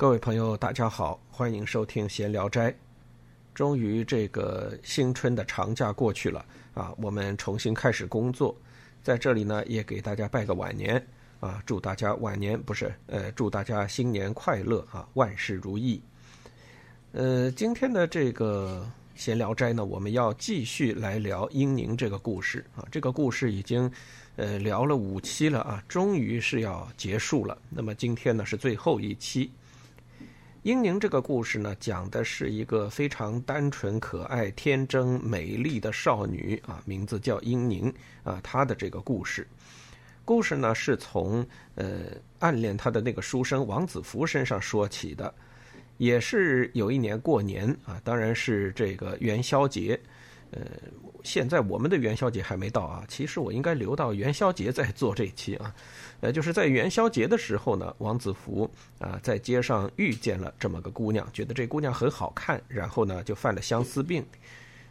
各位朋友，大家好，欢迎收听《闲聊斋》。终于，这个新春的长假过去了啊，我们重新开始工作。在这里呢，也给大家拜个晚年啊，祝大家晚年不是呃，祝大家新年快乐啊，万事如意。呃，今天的这个《闲聊斋》呢，我们要继续来聊英宁这个故事啊。这个故事已经呃聊了五期了啊，终于是要结束了。那么今天呢，是最后一期。英宁这个故事呢，讲的是一个非常单纯、可爱、天真、美丽的少女啊，名字叫英宁啊。她的这个故事，故事呢是从呃暗恋她的那个书生王子服身上说起的，也是有一年过年啊，当然是这个元宵节，呃。现在我们的元宵节还没到啊，其实我应该留到元宵节再做这期啊。呃，就是在元宵节的时候呢，王子服啊在街上遇见了这么个姑娘，觉得这姑娘很好看，然后呢就犯了相思病。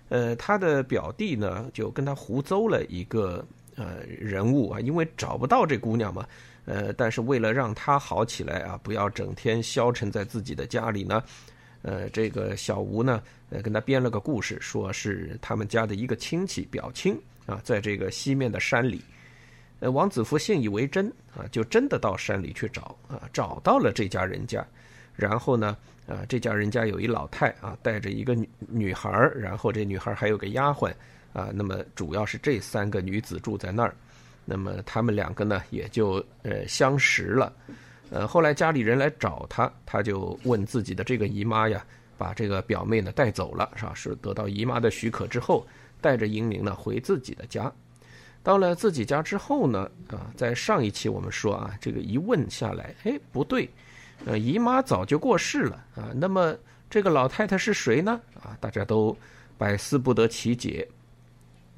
呃，他的表弟呢就跟他胡诌了一个呃人物啊，因为找不到这姑娘嘛，呃，但是为了让她好起来啊，不要整天消沉在自己的家里呢。呃，这个小吴呢，呃，跟他编了个故事，说是他们家的一个亲戚表亲啊，在这个西面的山里，呃，王子服信以为真啊，就真的到山里去找啊，找到了这家人家，然后呢，啊，这家人家有一老太啊，带着一个女女孩然后这女孩还有个丫鬟啊，那么主要是这三个女子住在那儿，那么他们两个呢，也就呃相识了。呃，后来家里人来找他，他就问自己的这个姨妈呀，把这个表妹呢带走了，是吧？是得到姨妈的许可之后，带着英宁呢回自己的家。到了自己家之后呢，啊，在上一期我们说啊，这个一问下来，哎，不对，呃，姨妈早就过世了啊。那么这个老太太是谁呢？啊，大家都百思不得其解。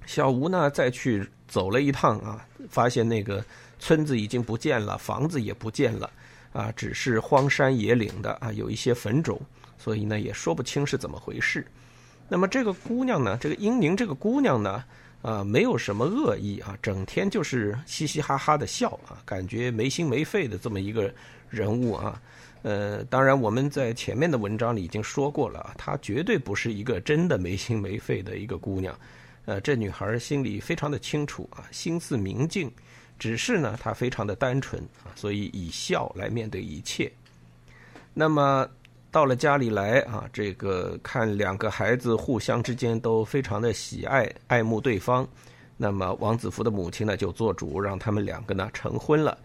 小吴呢再去走了一趟啊，发现那个村子已经不见了，房子也不见了。啊，只是荒山野岭的啊，有一些坟冢，所以呢也说不清是怎么回事。那么这个姑娘呢，这个英宁这个姑娘呢，啊，没有什么恶意啊，整天就是嘻嘻哈哈的笑啊，感觉没心没肺的这么一个人物啊。呃，当然我们在前面的文章里已经说过了，她绝对不是一个真的没心没肺的一个姑娘。呃，这女孩心里非常的清楚啊，心思明净。只是呢，她非常的单纯啊，所以以笑来面对一切。那么到了家里来啊，这个看两个孩子互相之间都非常的喜爱爱慕对方，那么王子福的母亲呢就做主让他们两个呢成婚了。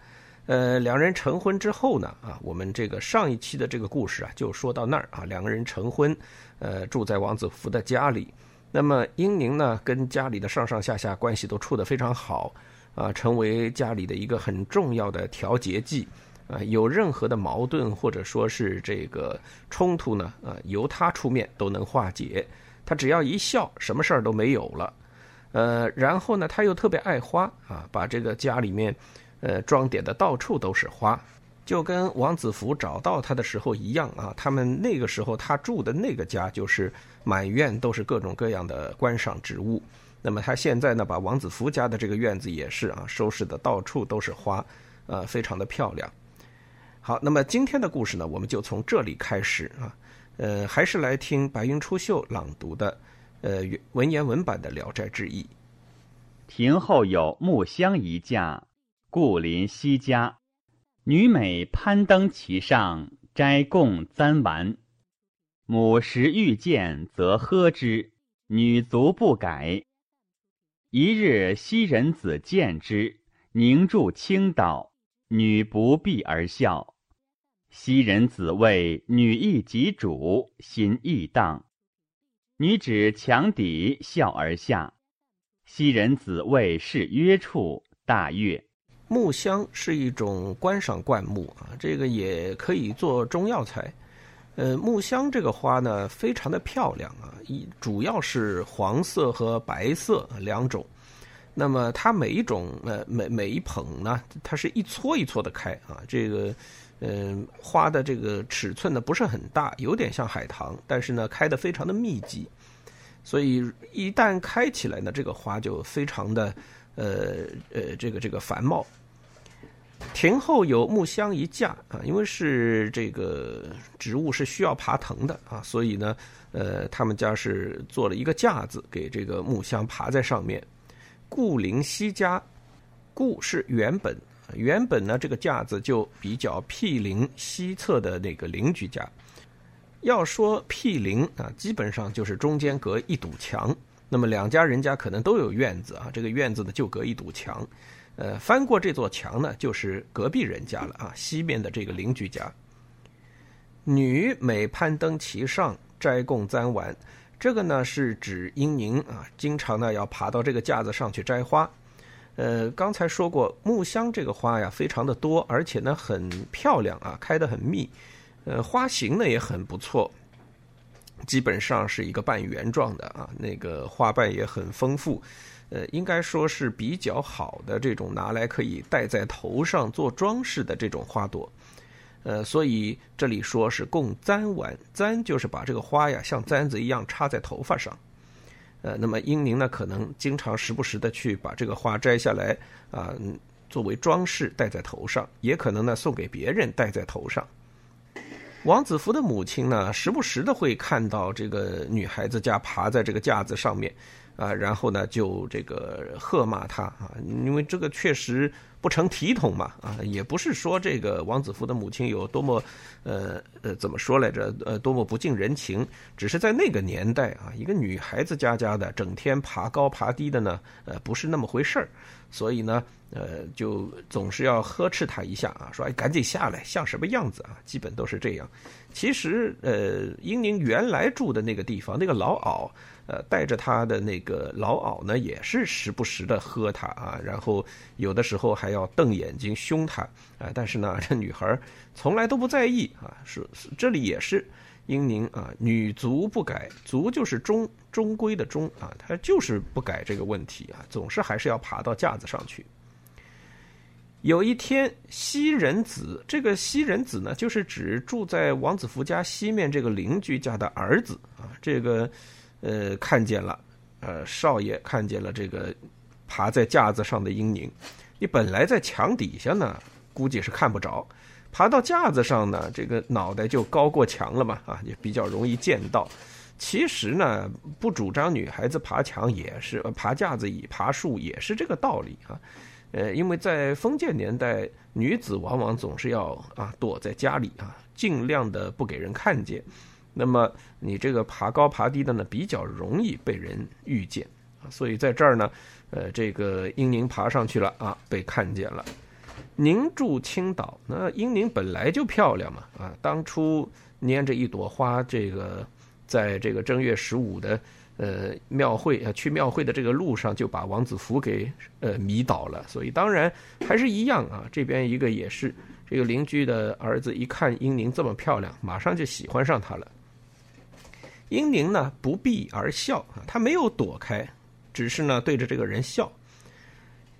呃，两人成婚之后呢啊，我们这个上一期的这个故事啊就说到那儿啊，两个人成婚，呃，住在王子福的家里。那么英宁呢跟家里的上上下下关系都处得非常好。啊，成为家里的一个很重要的调节剂，啊，有任何的矛盾或者说是这个冲突呢，啊，由他出面都能化解。他只要一笑，什么事儿都没有了。呃，然后呢，他又特别爱花，啊，把这个家里面，呃，装点的到处都是花，就跟王子福找到他的时候一样啊。他们那个时候他住的那个家，就是满院都是各种各样的观赏植物。那么他现在呢，把王子福家的这个院子也是啊，收拾的到处都是花，呃，非常的漂亮。好，那么今天的故事呢，我们就从这里开始啊，呃，还是来听白云出岫朗读的，呃，文言文版的《聊斋志异》。庭后有木香一架，故临西家，女美攀登其上，摘贡簪丸。母时遇见，则喝之，女足不改。一日，昔人子见之，凝住倾倒，女不避而笑。昔人子谓女亦及主，心亦荡。女指墙底笑而下。昔人子谓是约处，大悦。木香是一种观赏灌木啊，这个也可以做中药材。呃，木香这个花呢，非常的漂亮啊，一主要是黄色和白色两种。那么它每一种呃每每一捧呢，它是一撮一撮的开啊，这个嗯花的这个尺寸呢不是很大，有点像海棠，但是呢开的非常的密集，所以一旦开起来呢，这个花就非常的呃呃这个这个繁茂。庭后有木箱一架啊，因为是这个植物是需要爬藤的啊，所以呢，呃，他们家是做了一个架子给这个木箱爬在上面。故邻西家，故是原本，原本呢这个架子就比较毗邻西侧的那个邻居家。要说毗邻啊，基本上就是中间隔一堵墙。那么两家人家可能都有院子啊，这个院子呢就隔一堵墙。呃，翻过这座墙呢，就是隔壁人家了啊，西面的这个邻居家。女每攀登其上摘供簪玩，这个呢是指英宁啊，经常呢要爬到这个架子上去摘花。呃，刚才说过木香这个花呀，非常的多，而且呢很漂亮啊，开得很密。呃，花型呢也很不错，基本上是一个半圆状的啊，那个花瓣也很丰富。呃，应该说是比较好的这种拿来可以戴在头上做装饰的这种花朵，呃，所以这里说是供簪玩，簪就是把这个花呀像簪子一样插在头发上，呃，那么英宁呢可能经常时不时的去把这个花摘下来啊，作为装饰戴在头上，也可能呢送给别人戴在头上。王子服的母亲呢，时不时的会看到这个女孩子家爬在这个架子上面。啊，然后呢，就这个喝骂她啊，因为这个确实不成体统嘛，啊，也不是说这个王子服的母亲有多么，呃呃，怎么说来着？呃，多么不近人情，只是在那个年代啊，一个女孩子家家的，整天爬高爬低的呢，呃，不是那么回事儿，所以呢，呃，就总是要呵斥他一下啊，说哎，赶紧下来，像什么样子啊？基本都是这样。其实，呃，英宁原来住的那个地方，那个老媪。呃，带着他的那个老媪呢，也是时不时的喝他啊，然后有的时候还还要瞪眼睛凶他啊。但是呢，这女孩从来都不在意啊。是这里也是英宁啊，女足不改，足就是中中规的中啊，她就是不改这个问题啊，总是还是要爬到架子上去。有一天，西人子，这个西人子呢，就是指住在王子福家西面这个邻居家的儿子啊，这个。呃，看见了，呃，少爷看见了这个爬在架子上的英宁。你本来在墙底下呢，估计是看不着；爬到架子上呢，这个脑袋就高过墙了嘛，啊，也比较容易见到。其实呢，不主张女孩子爬墙也是爬架子以爬树也是这个道理啊。呃，因为在封建年代，女子往往总是要啊躲在家里啊，尽量的不给人看见。那么你这个爬高爬低的呢，比较容易被人遇见啊，所以在这儿呢，呃，这个英宁爬上去了啊，被看见了。宁住青岛，那英宁本来就漂亮嘛啊，当初拈着一朵花，这个在这个正月十五的呃庙会啊去庙会的这个路上，就把王子福给呃迷倒了。所以当然还是一样啊，这边一个也是这个邻居的儿子，一看英宁这么漂亮，马上就喜欢上她了。英宁呢不避而笑啊，他没有躲开，只是呢对着这个人笑。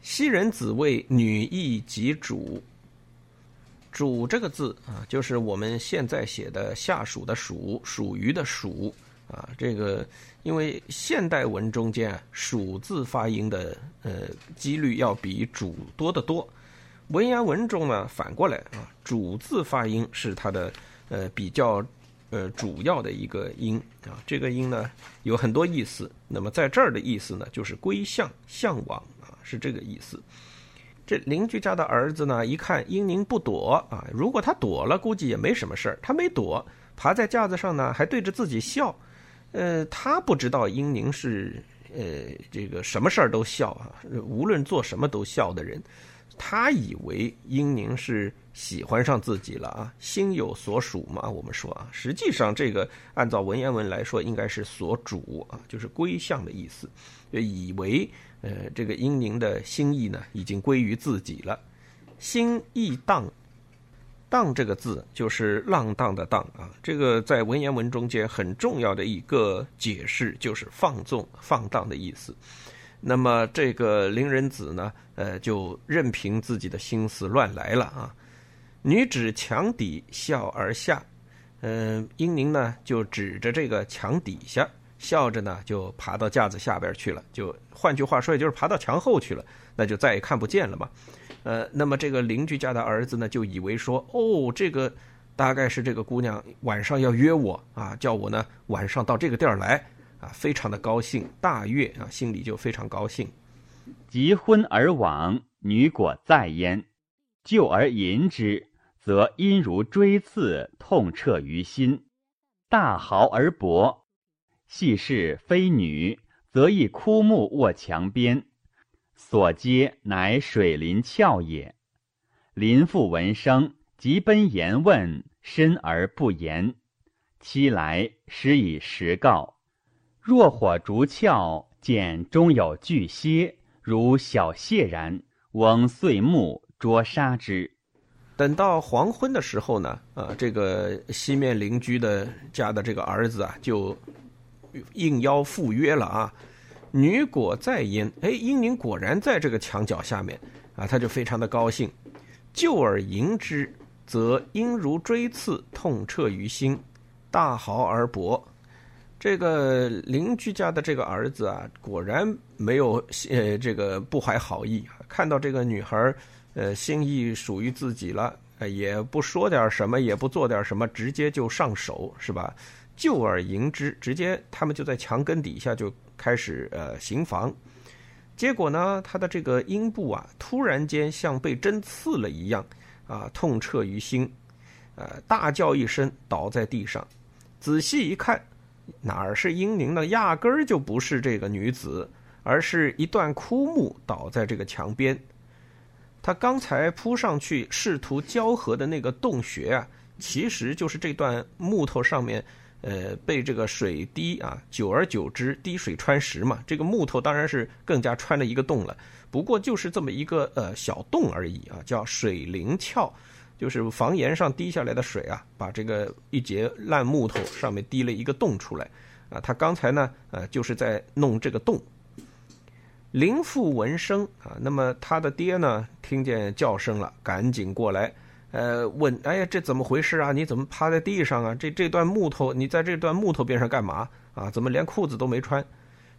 昔人子谓女亦及主，主这个字啊，就是我们现在写的下属的属，属于的属啊。这个因为现代文中间啊属字发音的呃几率要比主多得多，文言文中呢反过来啊，主字发音是它的呃比较。呃，主要的一个音啊，这个音呢有很多意思。那么在这儿的意思呢，就是归向、向往啊，是这个意思。这邻居家的儿子呢，一看英宁不躲啊，如果他躲了，估计也没什么事儿。他没躲，爬在架子上呢，还对着自己笑。呃，他不知道英宁是呃这个什么事儿都笑啊，无论做什么都笑的人。他以为英宁是。喜欢上自己了啊，心有所属嘛。我们说啊，实际上这个按照文言文来说，应该是所主啊，就是归向的意思。就以为呃，这个英宁的心意呢，已经归于自己了。心意荡，荡这个字就是浪荡的荡啊。这个在文言文中间很重要的一个解释，就是放纵、放荡的意思。那么这个林人子呢，呃，就任凭自己的心思乱来了啊。女指墙底笑而下，嗯，英宁呢就指着这个墙底下笑着呢，就爬到架子下边去了。就换句话说，也就是爬到墙后去了，那就再也看不见了嘛。呃，那么这个邻居家的儿子呢，就以为说，哦，这个大概是这个姑娘晚上要约我啊，叫我呢晚上到这个地儿来非常的高兴，大悦啊，心里就非常高兴。及婚而往，女果在焉，救而淫之，则因如锥刺，痛彻于心，大嚎而搏。系是非女，则以枯木卧墙边，所接乃水林峭也。林父闻声，即奔言问，深而不言。期来，时以实告。若火烛峭，见中有巨蝎。如小蟹然，翁碎木捉杀之。等到黄昏的时候呢，啊，这个西面邻居的家的这个儿子啊，就应邀赴约了啊。女果在焉，哎，英宁果然在这个墙角下面啊，他就非常的高兴。救而迎之，则阴如锥刺，痛彻于心，大嚎而搏。这个邻居家的这个儿子啊，果然没有呃这个不怀好意，看到这个女孩呃心意属于自己了，也不说点什么，也不做点什么，直接就上手，是吧？就而迎之，直接他们就在墙根底下就开始呃行房，结果呢，他的这个阴部啊，突然间像被针刺了一样啊，痛彻于心，呃，大叫一声，倒在地上，仔细一看。哪儿是英宁呢？压根儿就不是这个女子，而是一段枯木倒在这个墙边。他刚才扑上去试图交合的那个洞穴啊，其实就是这段木头上面，呃，被这个水滴啊，久而久之滴水穿石嘛。这个木头当然是更加穿了一个洞了。不过就是这么一个呃小洞而已啊，叫水灵窍。就是房檐上滴下来的水啊，把这个一截烂木头上面滴了一个洞出来，啊，他刚才呢，呃，就是在弄这个洞。林父闻声啊，那么他的爹呢，听见叫声了，赶紧过来，呃，问，哎呀，这怎么回事啊？你怎么趴在地上啊？这这段木头，你在这段木头边上干嘛啊？怎么连裤子都没穿？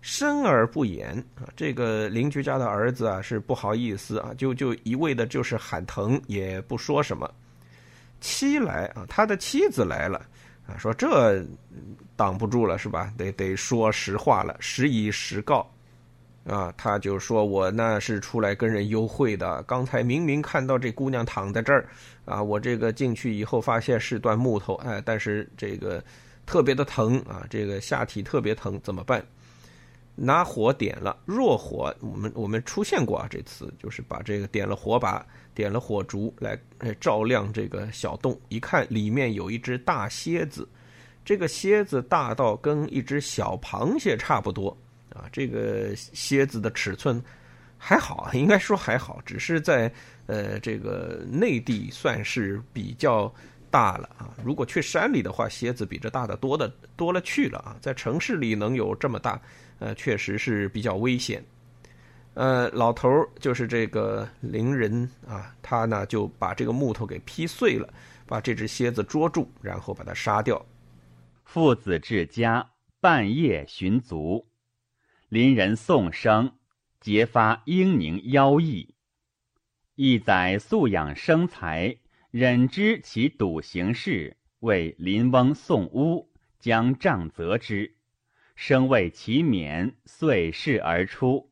生而不言啊，这个邻居家的儿子啊是不好意思啊，就就一味的就是喊疼，也不说什么。妻来啊，他的妻子来了啊，说这挡不住了是吧？得得说实话了，实以实告啊。他就说我那是出来跟人幽会的，刚才明明看到这姑娘躺在这儿啊，我这个进去以后发现是段木头，哎，但是这个特别的疼啊，这个下体特别疼，怎么办？拿火点了，弱火，我们我们出现过啊，这次就是把这个点了火把，点了火烛来照亮这个小洞，一看里面有一只大蝎子，这个蝎子大到跟一只小螃蟹差不多啊，这个蝎子的尺寸还好，应该说还好，只是在呃这个内地算是比较大了啊，如果去山里的话，蝎子比这大的多的多了去了啊，在城市里能有这么大。呃，确实是比较危险。呃，老头就是这个邻人啊，他呢就把这个木头给劈碎了，把这只蝎子捉住，然后把它杀掉。父子至家，半夜寻足，邻人送生，结发英宁妖异。一载素养生财，忍知其笃行事，为邻翁送屋，将杖责之。生为其免，遂逝而出。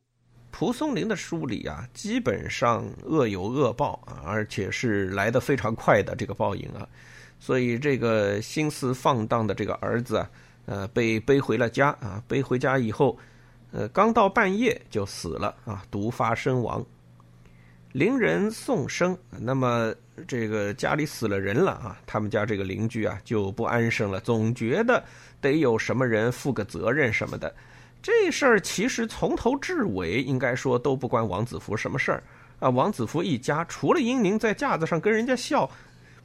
蒲松龄的书里啊，基本上恶有恶报啊，而且是来得非常快的这个报应啊。所以这个心思放荡的这个儿子啊，呃，被背回了家啊。背回家以后，呃，刚到半夜就死了啊，毒发身亡。邻人送生，那么这个家里死了人了啊，他们家这个邻居啊就不安生了，总觉得得有什么人负个责任什么的。这事儿其实从头至尾应该说都不关王子福什么事儿啊。王子福一家除了英宁在架子上跟人家笑，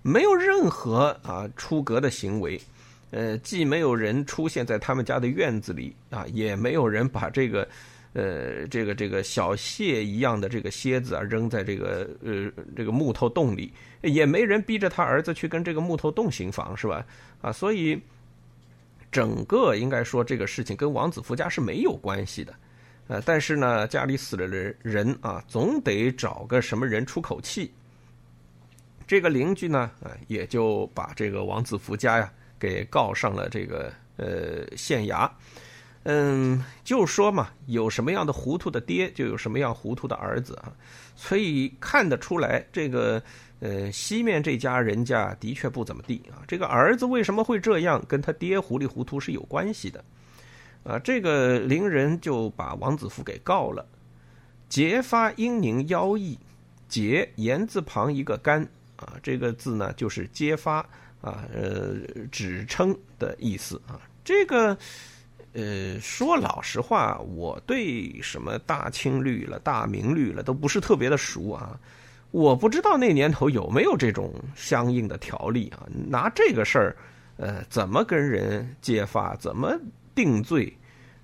没有任何啊出格的行为，呃，既没有人出现在他们家的院子里啊，也没有人把这个。呃，这个这个小蟹一样的这个蝎子啊，扔在这个呃这个木头洞里，也没人逼着他儿子去跟这个木头洞行房，是吧？啊，所以整个应该说这个事情跟王子福家是没有关系的，呃，但是呢，家里死了人人啊，总得找个什么人出口气。这个邻居呢，啊，也就把这个王子福家呀给告上了这个呃县衙。嗯，就说嘛，有什么样的糊涂的爹，就有什么样糊涂的儿子啊。所以看得出来，这个呃西面这家人家的确不怎么地啊。这个儿子为什么会这样，跟他爹糊里糊涂是有关系的。啊，这个邻人就把王子福给告了，揭发英宁妖异，揭言字旁一个干啊，这个字呢就是揭发啊，呃，指称的意思啊。这个。呃，说老实话，我对什么大清律了、大明律了都不是特别的熟啊。我不知道那年头有没有这种相应的条例啊。拿这个事儿，呃，怎么跟人揭发，怎么定罪？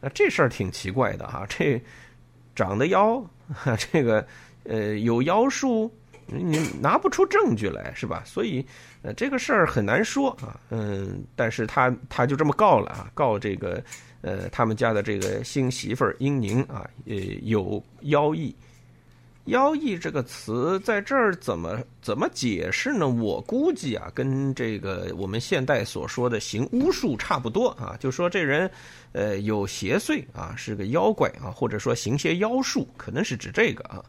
啊，这事儿挺奇怪的哈。这长得妖，这个呃有妖术，你拿不出证据来是吧？所以呃这个事儿很难说啊。嗯，但是他他就这么告了啊，告这个。呃，他们家的这个新媳妇儿英宁啊，呃，有妖异。妖异这个词在这儿怎么怎么解释呢？我估计啊，跟这个我们现代所说的行巫术差不多啊，就说这人呃有邪祟啊，是个妖怪啊，或者说行些妖术，可能是指这个啊。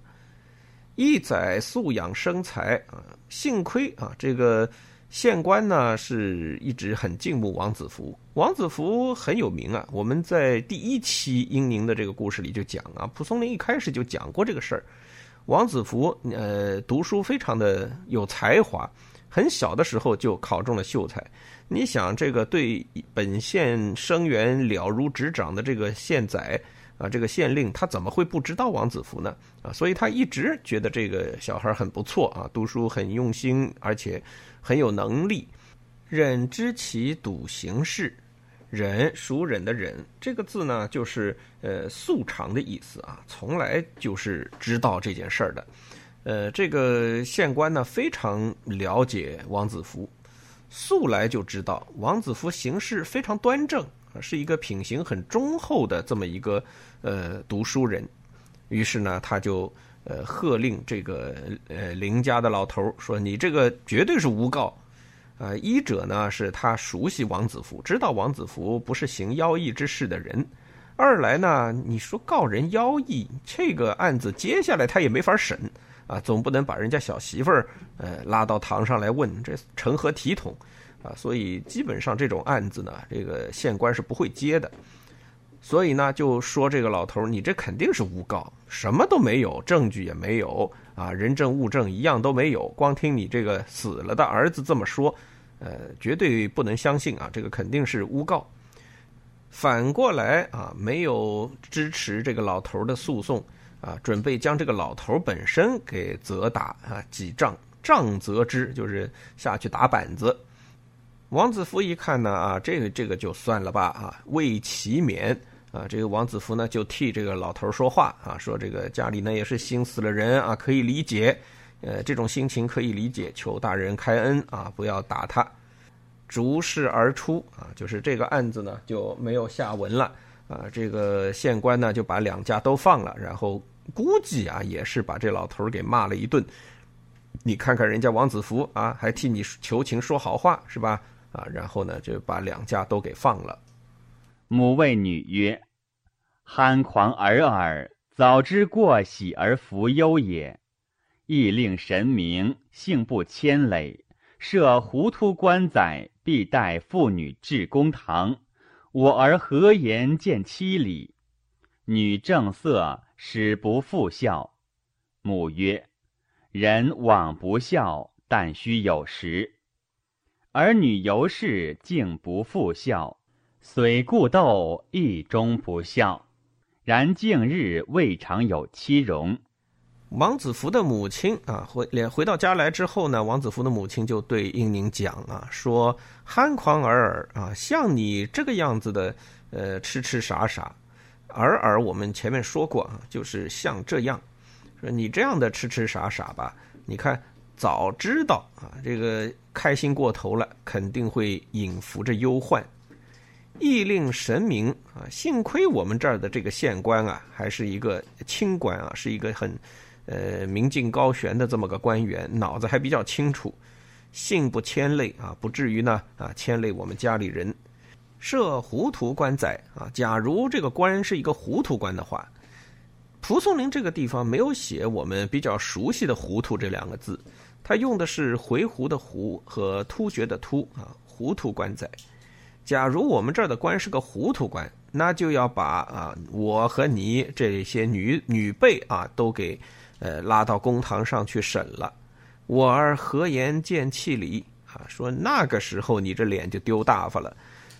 一载素养生财啊，幸亏啊这个。县官呢是一直很敬慕王子服，王子服很有名啊。我们在第一期英宁的这个故事里就讲啊，蒲松龄一开始就讲过这个事儿。王子服呃读书非常的有才华，很小的时候就考中了秀才。你想这个对本县生源了如指掌的这个县宰啊，这个县令他怎么会不知道王子服呢？啊，所以他一直觉得这个小孩很不错啊，读书很用心，而且。很有能力，忍知其笃行事，忍孰忍的忍，这个字呢，就是呃素常的意思啊，从来就是知道这件事儿的。呃，这个县官呢非常了解王子服，素来就知道王子服行事非常端正，是一个品行很忠厚的这么一个呃读书人。于是呢，他就。呃，喝令这个呃林家的老头说：“你这个绝对是诬告。”啊，一者呢是他熟悉王子服，知道王子服不是行妖异之事的人；二来呢，你说告人妖异，这个案子接下来他也没法审啊，总不能把人家小媳妇儿呃拉到堂上来问，这成何体统啊？所以基本上这种案子呢，这个县官是不会接的。所以呢，就说这个老头你这肯定是诬告，什么都没有，证据也没有啊，人证物证一样都没有，光听你这个死了的儿子这么说，呃，绝对不能相信啊，这个肯定是诬告。反过来啊，没有支持这个老头的诉讼啊，准备将这个老头本身给责打啊，几杖，杖责之，就是下去打板子。王子福一看呢，啊，这个这个就算了吧，啊，为其免。啊，这个王子福呢就替这个老头说话啊，说这个家里呢也是心死了人啊，可以理解，呃，这种心情可以理解，求大人开恩啊，不要打他。逐事而出啊，就是这个案子呢就没有下文了啊。这个县官呢就把两家都放了，然后估计啊也是把这老头给骂了一顿。你看看人家王子福啊，还替你求情说好话是吧？啊，然后呢就把两家都给放了。母谓女曰：“憨狂尔尔，早知过喜而弗忧也。亦令神明，性不谦累，设糊涂官宰，必待妇女至公堂。我儿何言见妻礼？女正色，使不复孝。母曰：人往不孝，但须有时。儿女由是，竟不复孝。”虽故斗，亦终不孝。然近日未尝有妻容。王子服的母亲啊，回连回到家来之后呢，王子服的母亲就对英宁讲啊，说憨狂尔尔啊，像你这个样子的，呃，痴痴傻傻，尔尔我们前面说过啊，就是像这样，说你这样的痴痴傻傻吧，你看早知道啊，这个开心过头了，肯定会引伏着忧患。亦令神明啊，幸亏我们这儿的这个县官啊，还是一个清官啊，是一个很呃明镜高悬的这么个官员，脑子还比较清楚，幸不牵累啊，不至于呢啊牵累我们家里人。设糊涂官宰啊，假如这个官是一个糊涂官的话。蒲松龄这个地方没有写我们比较熟悉的“糊涂”这两个字，他用的是回鹘的“鹘”和突厥的“突”啊，糊涂官仔。假如我们这儿的官是个糊涂官，那就要把啊我和你这些女女辈啊都给呃拉到公堂上去审了。我儿何言见弃礼啊？说那个时候你这脸就丢大发了。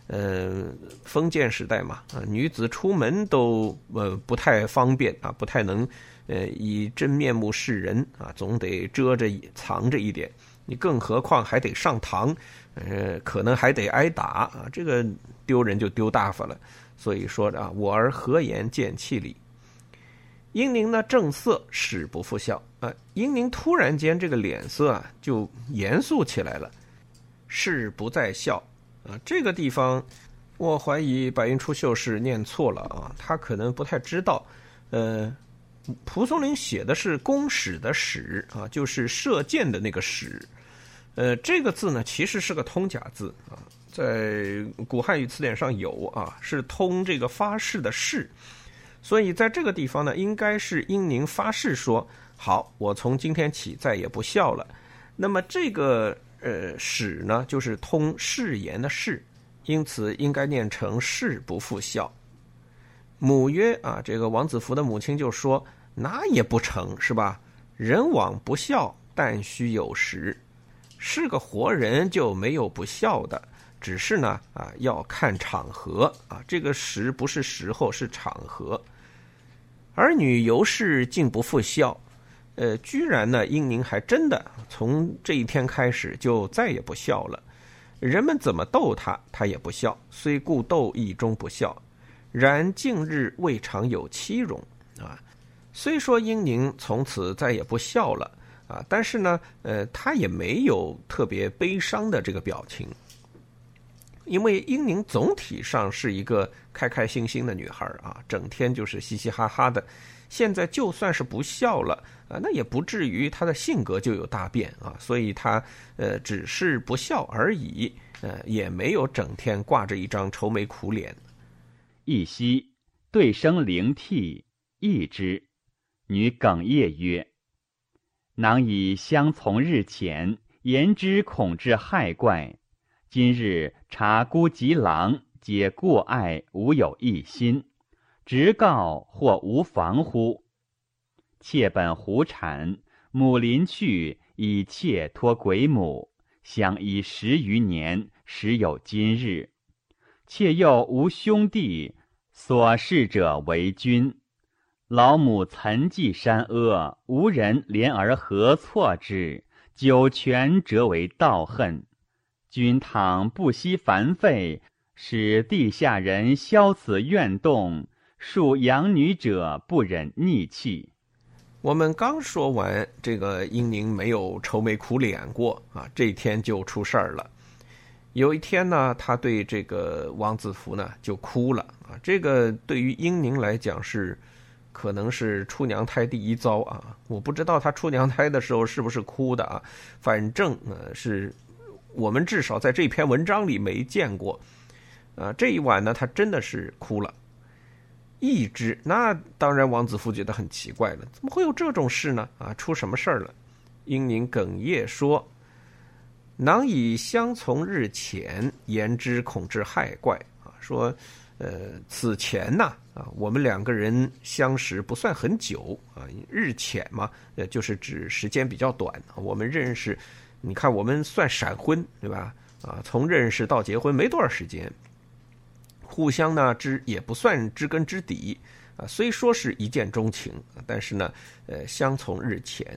呃，封建时代嘛，女子出门都呃不太方便啊，不太能呃以真面目示人啊，总得遮着藏着一点。你更何况还得上堂，呃，可能还得挨打啊，这个丢人就丢大发了。所以说啊，我儿何言见弃礼？英宁呢正色，使不复笑啊。英宁突然间这个脸色啊就严肃起来了，是不再笑。啊，这个地方，我怀疑白云出秀是念错了啊，他可能不太知道。呃，蒲松龄写的是“弓矢”的“矢”啊，就是射箭的那个“矢”。呃，这个字呢，其实是个通假字啊，在古汉语词典上有啊，是通这个发誓的“誓”。所以在这个地方呢，应该是英宁发誓说：“好，我从今天起再也不笑了。”那么这个。呃，使呢就是通誓言的誓，因此应该念成誓不复孝。母曰啊，这个王子服的母亲就说：“那也不成，是吧？人往不孝，但须有时。是个活人就没有不孝的，只是呢啊要看场合啊，这个时不是时候，是场合。儿女由是竟不复孝。”呃，居然呢，英宁还真的从这一天开始就再也不笑了。人们怎么逗他，他也不笑。虽故逗亦终不笑。然近日未尝有欺容。虽说英宁从此再也不笑了啊，但是呢，呃，他也没有特别悲伤的这个表情。因为英宁总体上是一个开开心心的女孩啊，整天就是嘻嘻哈哈的。现在就算是不笑了啊，那也不至于她的性格就有大变啊，所以她呃只是不笑而已，呃也没有整天挂着一张愁眉苦脸。一夕对声灵涕，一之，女哽咽曰：“囊以相从日前，言之恐致害怪。今日察孤及郎，皆过爱，无有一心。”直告或无妨乎？妾本胡产，母临去，以妾托鬼母，相依十余年，时有今日。妾又无兄弟，所事者为君。老母岑寂山阿，无人怜而何错之？九泉折为道恨。君倘不惜烦费，使地下人消此怨动。恕养女者不忍逆气。我们刚说完，这个英宁没有愁眉苦脸过啊，这天就出事儿了。有一天呢，他对这个王子服呢就哭了啊。这个对于英宁来讲是，可能是出娘胎第一遭啊。我不知道他出娘胎的时候是不是哭的啊，反正呃是我们至少在这篇文章里没见过。啊，这一晚呢，他真的是哭了。一只，那当然，王子服觉得很奇怪了，怎么会有这种事呢？啊，出什么事儿了？英宁哽咽说：“囊以相从日浅，言之恐致害怪。”啊，说，呃，此前呢，啊，我们两个人相识不算很久啊，日浅嘛，呃，就是指时间比较短。我们认识，你看，我们算闪婚，对吧？啊，从认识到结婚没多少时间。互相呢知也不算知根知底啊，虽说是一见钟情，但是呢，呃，相从日浅。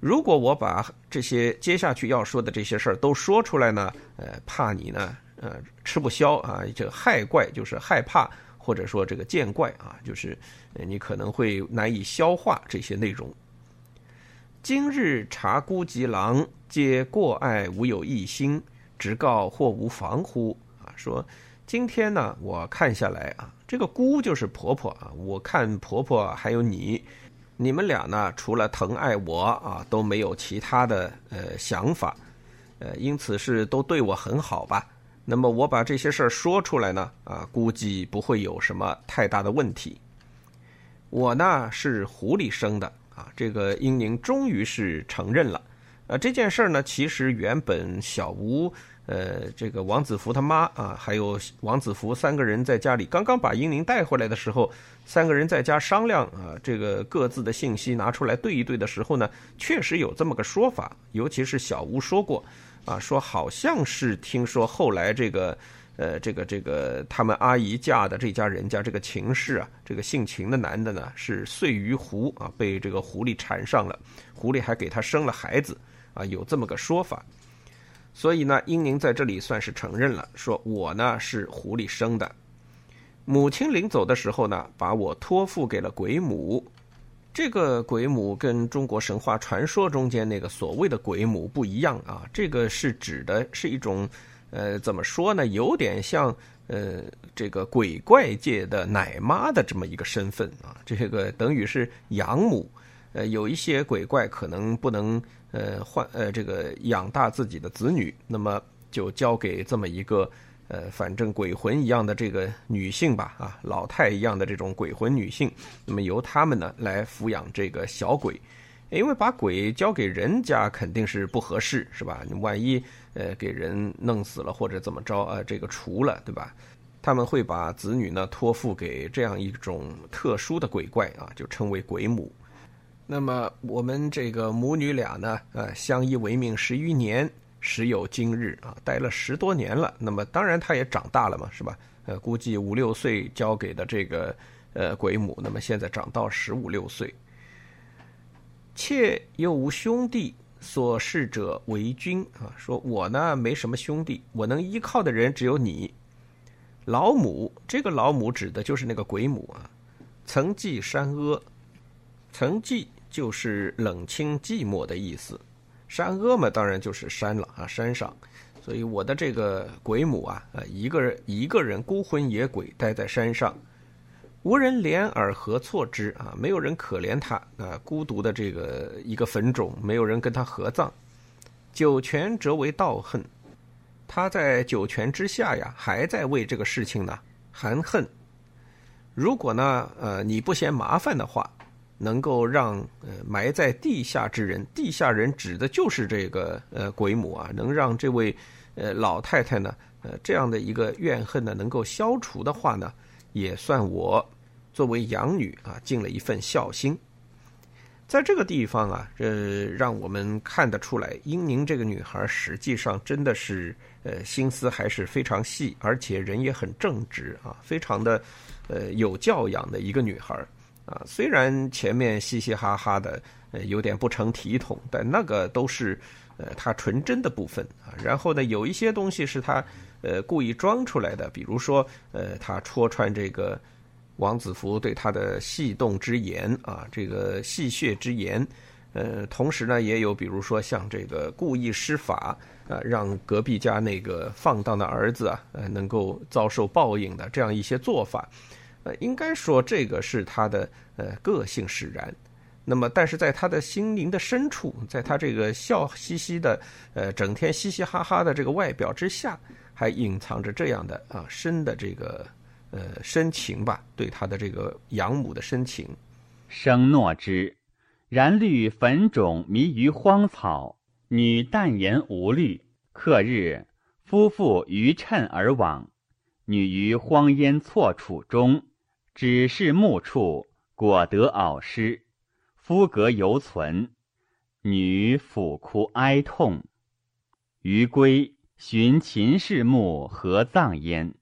如果我把这些接下去要说的这些事儿都说出来呢，呃，怕你呢，呃，吃不消啊。这个害怪就是害怕，或者说这个见怪啊，就是你可能会难以消化这些内容。今日察孤及郎，皆过爱无有一心，直告或无妨乎？啊，说。今天呢，我看下来啊，这个姑就是婆婆啊，我看婆婆还有你，你们俩呢，除了疼爱我啊，都没有其他的呃想法，呃，因此是都对我很好吧。那么我把这些事儿说出来呢，啊，估计不会有什么太大的问题。我呢是狐狸生的啊，这个英宁终于是承认了。啊，这件事儿呢，其实原本小吴。呃，这个王子福他妈啊，还有王子福三个人在家里刚刚把英宁带回来的时候，三个人在家商量啊，这个各自的信息拿出来对一对的时候呢，确实有这么个说法。尤其是小吴说过，啊，说好像是听说后来这个，呃，这个这个他们阿姨嫁的这家人家这个秦氏啊，这个姓秦的男的呢是碎鱼狐啊，被这个狐狸缠上了，狐狸还给他生了孩子啊，有这么个说法。所以呢，英宁在这里算是承认了，说我呢是狐狸生的。母亲临走的时候呢，把我托付给了鬼母。这个鬼母跟中国神话传说中间那个所谓的鬼母不一样啊，这个是指的是一种，呃，怎么说呢？有点像呃这个鬼怪界的奶妈的这么一个身份啊，这个等于是养母。呃，有一些鬼怪可能不能。呃，换呃，这个养大自己的子女，那么就交给这么一个呃，反正鬼魂一样的这个女性吧，啊，老太一样的这种鬼魂女性，那么由他们呢来抚养这个小鬼，因为把鬼交给人家肯定是不合适，是吧？你万一呃给人弄死了或者怎么着啊，这个除了，对吧？他们会把子女呢托付给这样一种特殊的鬼怪啊，就称为鬼母。那么我们这个母女俩呢，呃，相依为命十余年，时有今日啊，待了十多年了。那么当然他也长大了嘛，是吧？呃，估计五六岁交给的这个呃鬼母，那么现在长到十五六岁。妾又无兄弟，所事者为君啊。说我呢没什么兄弟，我能依靠的人只有你。老母，这个老母指的就是那个鬼母啊。曾记山阿，曾记。就是冷清寂寞的意思，山阿嘛，当然就是山了啊，山上。所以我的这个鬼母啊，呃，一个人一个人孤魂野鬼待在山上，无人怜而何错之啊？没有人可怜他啊，孤独的这个一个坟冢，没有人跟他合葬。九泉则为道恨，他在九泉之下呀，还在为这个事情呢含恨。如果呢，呃，你不嫌麻烦的话。能够让呃埋在地下之人，地下人指的就是这个呃鬼母啊，能让这位呃老太太呢，呃这样的一个怨恨呢能够消除的话呢，也算我作为养女啊尽了一份孝心。在这个地方啊，呃让我们看得出来，英宁这个女孩实际上真的是呃心思还是非常细，而且人也很正直啊，非常的呃有教养的一个女孩。啊，虽然前面嘻嘻哈哈的，呃，有点不成体统，但那个都是，呃，他纯真的部分啊。然后呢，有一些东西是他，呃，故意装出来的，比如说，呃，他戳穿这个王子服对他的戏动之言啊，这个戏谑之言，呃，同时呢，也有比如说像这个故意施法啊，让隔壁家那个放荡的儿子啊，呃，能够遭受报应的这样一些做法。呃，应该说这个是他的呃个性使然，那么但是在他的心灵的深处，在他这个笑嘻嘻的呃整天嘻嘻哈哈的这个外表之下，还隐藏着这样的啊深的这个呃深情吧，对他的这个养母的深情。生诺之，然绿粉种迷于荒草，女淡言无虑。客日，夫妇于趁而往，女于荒烟错处中。只是木处，果得袄湿，夫格犹存。女抚哭哀痛。余归寻秦氏墓，何葬焉。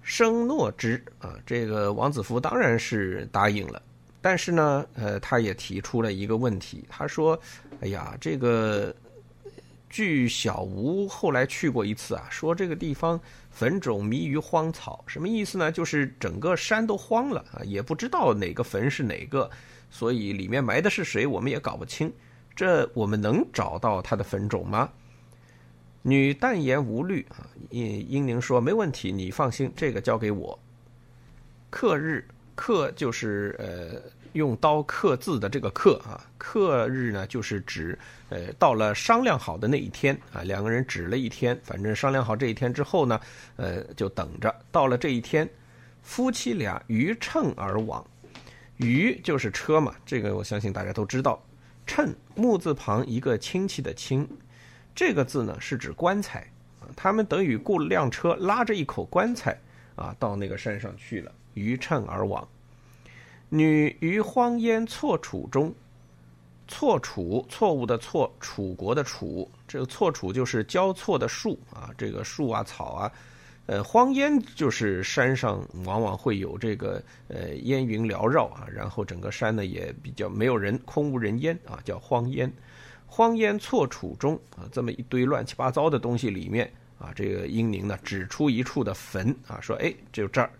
生诺之啊，这个王子服当然是答应了，但是呢，呃，他也提出了一个问题，他说：“哎呀，这个。”据小吴后来去过一次啊，说这个地方坟冢迷于荒草，什么意思呢？就是整个山都荒了啊，也不知道哪个坟是哪个，所以里面埋的是谁，我们也搞不清。这我们能找到他的坟冢吗？女淡言无虑啊，英英宁说没问题，你放心，这个交给我。克日克就是呃用刀刻字的这个刻啊，刻日呢就是指呃到了商量好的那一天啊，两个人指了一天，反正商量好这一天之后呢，呃就等着到了这一天，夫妻俩于乘而往，于就是车嘛，这个我相信大家都知道，乘木字旁一个亲戚的亲。这个字呢是指棺材啊，他们等于雇了辆车，拉着一口棺材啊，到那个山上去了，于乘而往。女于荒烟错楚中，错楚错误的错，楚国的楚，这个错楚就是交错的树啊，这个树啊草啊，呃，荒烟就是山上往往会有这个呃烟云缭绕啊，然后整个山呢也比较没有人，空无人烟啊，叫荒烟。荒烟错楚中啊，这么一堆乱七八糟的东西里面啊，这个英宁呢指出一处的坟啊，说哎，就这儿，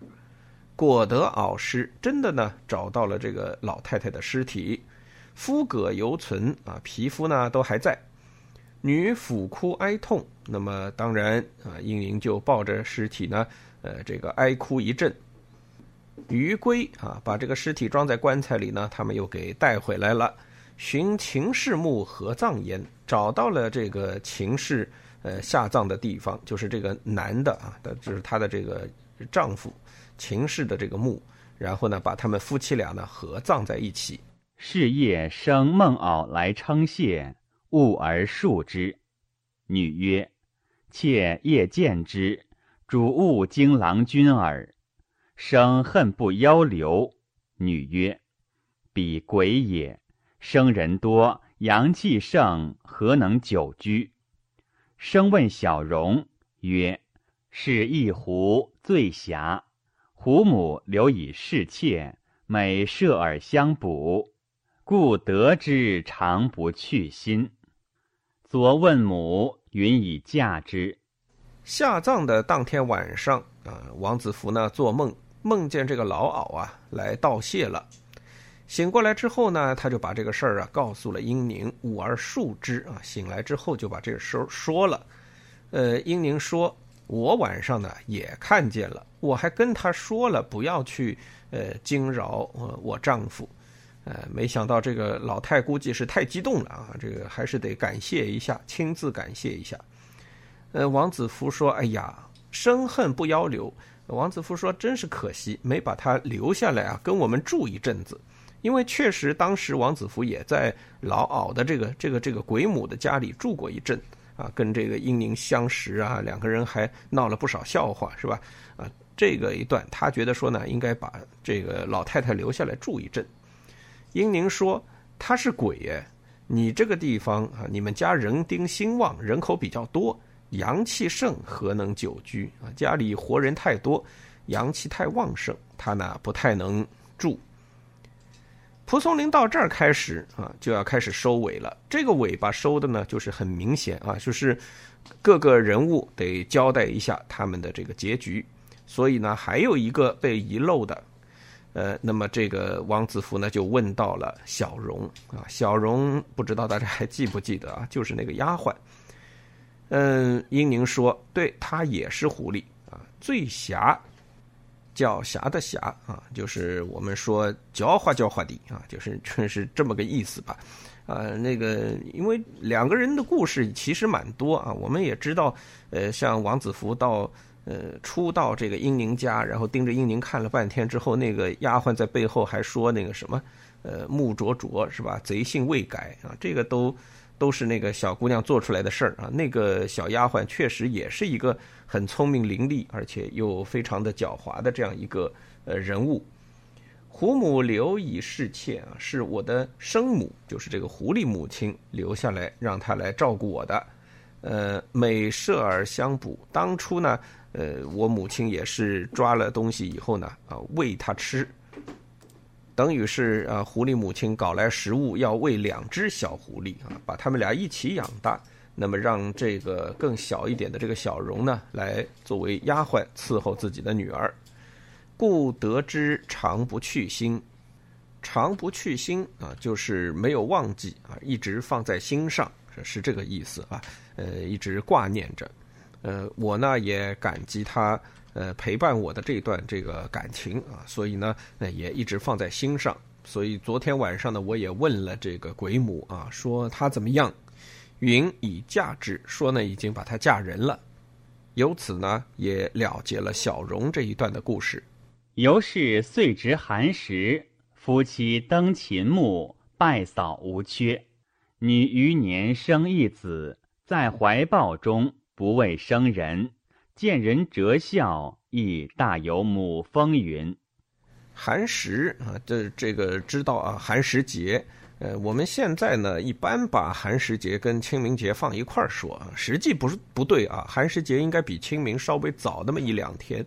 果得敖尸，真的呢找到了这个老太太的尸体，肤葛犹存啊，皮肤呢都还在。女抚哭哀痛，那么当然啊，英宁就抱着尸体呢，呃，这个哀哭一阵。余归啊，把这个尸体装在棺材里呢，他们又给带回来了。寻秦氏墓合葬焉，找到了这个秦氏呃下葬的地方，就是这个男的啊，的就是他的这个丈夫秦氏的这个墓，然后呢，把他们夫妻俩呢合葬在一起。是夜生孟敖来称谢，悟而述之。女曰：“妾夜见之，主勿惊郎君耳。”生恨不邀留。女曰：“彼鬼也。”生人多，阳气盛，何能久居？生问小荣曰：“是一壶醉侠，狐母留以侍妾，每射而相补，故得之常不去心。昨问母，云以嫁之。”下葬的当天晚上啊，王子服呢做梦，梦见这个老媪啊来道谢了。醒过来之后呢，他就把这个事儿啊告诉了英宁，吾而述之啊。醒来之后就把这个事儿说了。呃，英宁说：“我晚上呢也看见了，我还跟他说了不要去呃惊扰我我丈夫。呃，没想到这个老太估计是太激动了啊，这个还是得感谢一下，亲自感谢一下。”呃，王子福说：“哎呀，生恨不邀留。”王子福说：“真是可惜，没把他留下来啊，跟我们住一阵子。”因为确实，当时王子福也在老媪的这个这个这个鬼母的家里住过一阵啊，跟这个英宁相识啊，两个人还闹了不少笑话，是吧？啊，这个一段他觉得说呢，应该把这个老太太留下来住一阵。英宁说：“他是鬼耶，你这个地方啊，你们家人丁兴旺，人口比较多，阳气盛，何能久居啊？家里活人太多，阳气太旺盛，他呢不太能住。”蒲松龄到这儿开始啊，就要开始收尾了。这个尾巴收的呢，就是很明显啊，就是各个人物得交代一下他们的这个结局。所以呢，还有一个被遗漏的，呃，那么这个王子服呢就问到了小荣啊，小荣不知道大家还记不记得啊？就是那个丫鬟。嗯，英宁说，对她也是狐狸啊，醉侠。狡黠的黠啊，就是我们说狡猾狡猾的啊，就是就是这么个意思吧。啊，那个因为两个人的故事其实蛮多啊，我们也知道，呃，像王子服到呃初到这个英宁家，然后盯着英宁看了半天之后，那个丫鬟在背后还说那个什么，呃，木灼灼是吧？贼性未改啊，这个都。都是那个小姑娘做出来的事儿啊！那个小丫鬟确实也是一个很聪明伶俐，而且又非常的狡猾的这样一个呃人物。胡母留以侍妾啊，是我的生母，就是这个狐狸母亲留下来让她来照顾我的。呃，每射而相补，当初呢，呃，我母亲也是抓了东西以后呢，啊，喂它吃。等于是啊，狐狸母亲搞来食物要喂两只小狐狸啊，把它们俩一起养大。那么让这个更小一点的这个小荣呢，来作为丫鬟伺候自己的女儿。故得之常不去心，常不去心啊，就是没有忘记啊，一直放在心上，是这个意思啊。呃，一直挂念着。呃，我呢也感激他呃陪伴我的这段这个感情啊，所以呢也一直放在心上。所以昨天晚上呢，我也问了这个鬼母啊，说她怎么样？云已嫁之，说呢已经把她嫁人了。由此呢，也了结了小荣这一段的故事。尤氏岁值寒食，夫妻登秦墓，拜扫无缺。女余年生一子，在怀抱中不畏生人，见人折笑，亦大有母风云。寒食啊，这这个知道啊，寒食节。呃，我们现在呢，一般把寒食节跟清明节放一块儿说，实际不是不对啊。寒食节应该比清明稍微早那么一两天。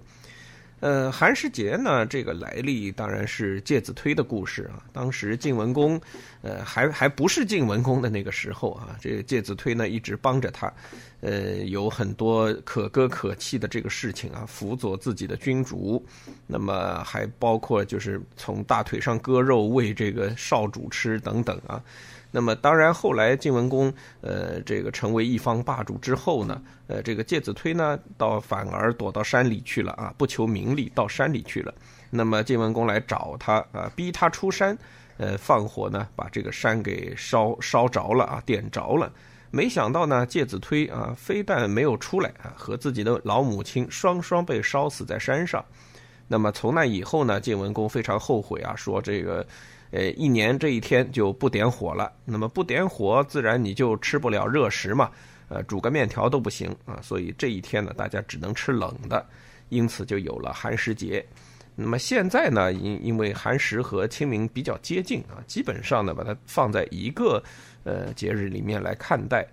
呃，寒食节呢，这个来历当然是介子推的故事啊。当时晋文公，呃，还还不是晋文公的那个时候啊，这个介子推呢一直帮着他，呃，有很多可歌可泣的这个事情啊，辅佐自己的君主。那么还包括就是从大腿上割肉喂这个少主吃等等啊。那么当然，后来晋文公呃这个成为一方霸主之后呢，呃这个介子推呢倒反而躲到山里去了啊，不求名利，到山里去了。那么晋文公来找他啊，逼他出山，呃放火呢把这个山给烧烧着了啊，点着了。没想到呢，介子推啊非但没有出来啊，和自己的老母亲双双被烧死在山上。那么从那以后呢，晋文公非常后悔啊，说这个。呃，一年这一天就不点火了。那么不点火，自然你就吃不了热食嘛。呃，煮个面条都不行啊。所以这一天呢，大家只能吃冷的，因此就有了寒食节。那么现在呢，因因为寒食和清明比较接近啊，基本上呢把它放在一个呃节日里面来看待。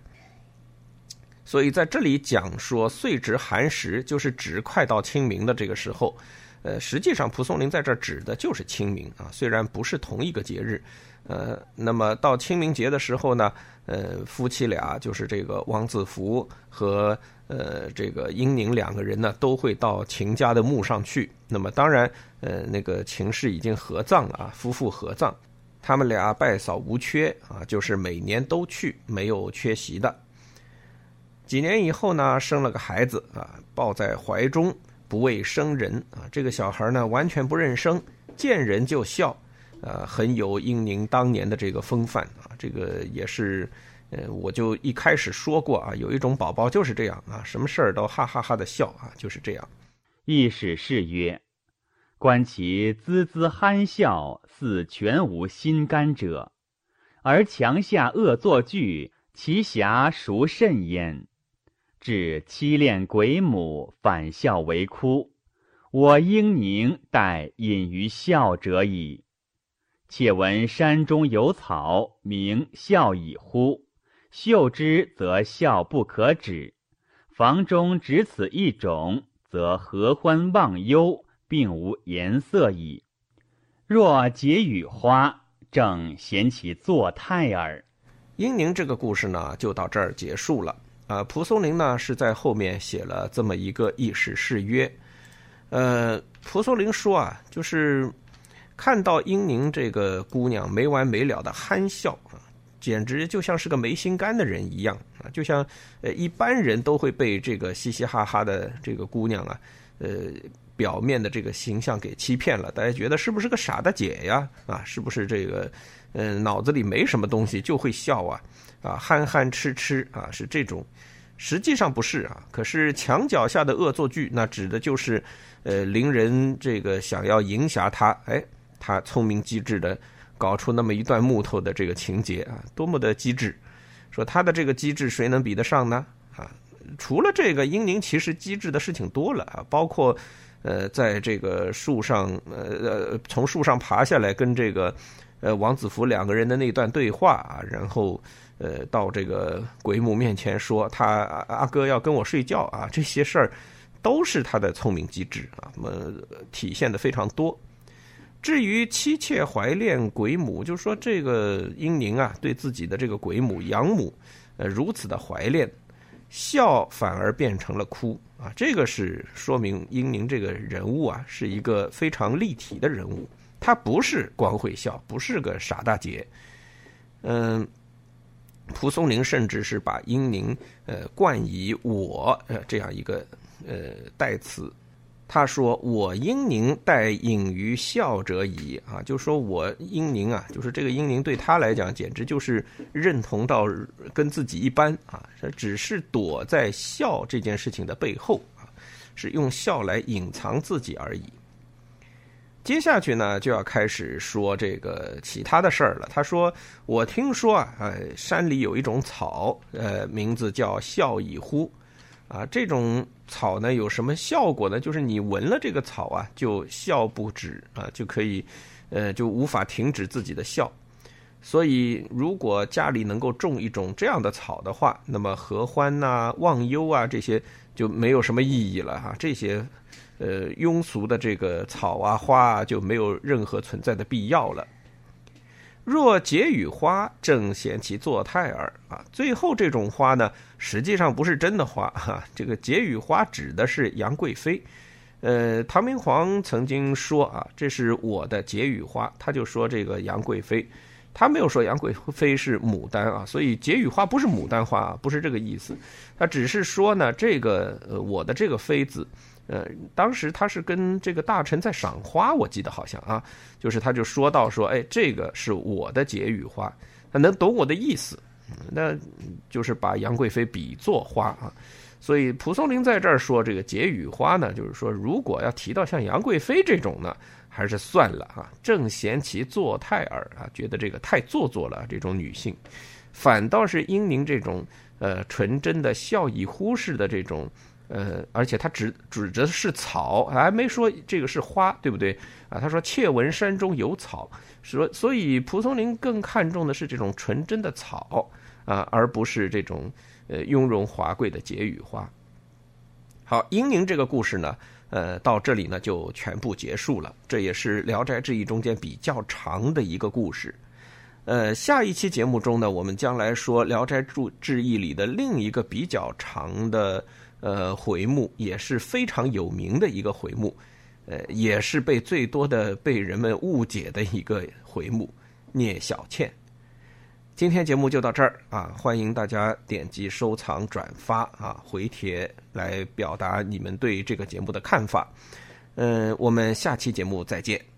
所以在这里讲说岁值寒食，就是指快到清明的这个时候。呃，实际上蒲松龄在这指的就是清明啊，虽然不是同一个节日，呃，那么到清明节的时候呢，呃，夫妻俩就是这个王子服和呃这个英宁两个人呢，都会到秦家的墓上去。那么当然，呃，那个秦氏已经合葬了啊，夫妇合葬，他们俩拜扫无缺啊，就是每年都去，没有缺席的。几年以后呢，生了个孩子啊，抱在怀中。不畏生人啊，这个小孩呢完全不认生，见人就笑，呃，很有英宁当年的这个风范啊。这个也是，呃，我就一开始说过啊，有一种宝宝就是这样啊，什么事儿都哈哈哈的笑啊，就是这样。亦使是曰：观其滋滋憨笑，似全无心肝者，而墙下恶作剧，其侠孰甚焉？至凄恋鬼母，反笑为哭。我英宁待隐于笑者矣。且闻山中有草，名笑矣乎？嗅之则笑不可止。房中只此一种，则合欢忘忧，并无颜色矣。若结与花，正嫌其作态耳。英宁这个故事呢，就到这儿结束了。啊，蒲松龄呢是在后面写了这么一个意史誓约。呃，蒲松龄说啊，就是看到英宁这个姑娘没完没了的憨笑啊，简直就像是个没心肝的人一样啊，就像呃一般人都会被这个嘻嘻哈哈的这个姑娘啊，呃表面的这个形象给欺骗了。大家觉得是不是个傻大姐呀？啊，是不是这个嗯脑子里没什么东西就会笑啊？啊，憨憨痴痴啊，是这种，实际上不是啊。可是墙脚下的恶作剧，那指的就是，呃，邻人这个想要赢侠他，哎，他聪明机智的搞出那么一段木头的这个情节啊，多么的机智！说他的这个机智，谁能比得上呢？啊，除了这个，英宁其实机智的事情多了啊，包括，呃，在这个树上，呃呃，从树上爬下来跟这个，呃，王子服两个人的那段对话啊，然后。呃，到这个鬼母面前说他阿哥要跟我睡觉啊，这些事儿都是他的聪明机智啊，么体现的非常多。至于妻妾怀恋鬼母，就是说这个英宁啊，对自己的这个鬼母养母，呃，如此的怀恋，笑反而变成了哭啊，这个是说明英宁这个人物啊，是一个非常立体的人物，他不是光会笑，不是个傻大姐，嗯。蒲松龄甚至是把英宁呃冠以我呃这样一个呃代词。他说：“我英宁待隐于孝者矣啊，就说我英宁啊，就是这个英宁对他来讲，简直就是认同到跟自己一般啊，只是躲在孝这件事情的背后啊，是用孝来隐藏自己而已。”接下去呢，就要开始说这个其他的事儿了。他说：“我听说啊，呃，山里有一种草，呃，名字叫孝矣乎。”啊，这种草呢有什么效果呢？就是你闻了这个草啊，就笑不止啊，就可以，呃，就无法停止自己的笑。所以，如果家里能够种一种这样的草的话，那么合欢呐、忘忧啊这些就没有什么意义了哈。这些，呃，庸俗的这个草啊、花啊就没有任何存在的必要了。若结与花，正嫌其作态耳啊！最后这种花呢，实际上不是真的花哈。这个结与花指的是杨贵妃。呃，唐明皇曾经说啊，这是我的结与花，他就说这个杨贵妃，他没有说杨贵妃是牡丹啊，所以结与花不是牡丹花啊，不是这个意思。他只是说呢，这个呃，我的这个妃子。呃，当时他是跟这个大臣在赏花，我记得好像啊，就是他就说到说，哎，这个是我的解语花，他能懂我的意思，那就是把杨贵妃比作花啊，所以蒲松龄在这儿说这个解语花呢，就是说如果要提到像杨贵妃这种呢，还是算了啊，正嫌其作态耳啊，觉得这个太做作了，这种女性，反倒是英宁这种呃纯真的笑意忽视的这种。呃，而且他指指着是草，还没说这个是花，对不对啊？他说“窃闻山中有草”，说所以蒲松龄更看重的是这种纯真的草啊，而不是这种呃雍容华贵的解语花。好，英宁这个故事呢，呃，到这里呢就全部结束了。这也是《聊斋志异》中间比较长的一个故事。呃，下一期节目中呢，我们将来说《聊斋志异》里的另一个比较长的。呃，回目也是非常有名的一个回目，呃，也是被最多的被人们误解的一个回目——聂小倩。今天节目就到这儿啊，欢迎大家点击收藏、转发啊，回帖来表达你们对这个节目的看法。嗯，我们下期节目再见。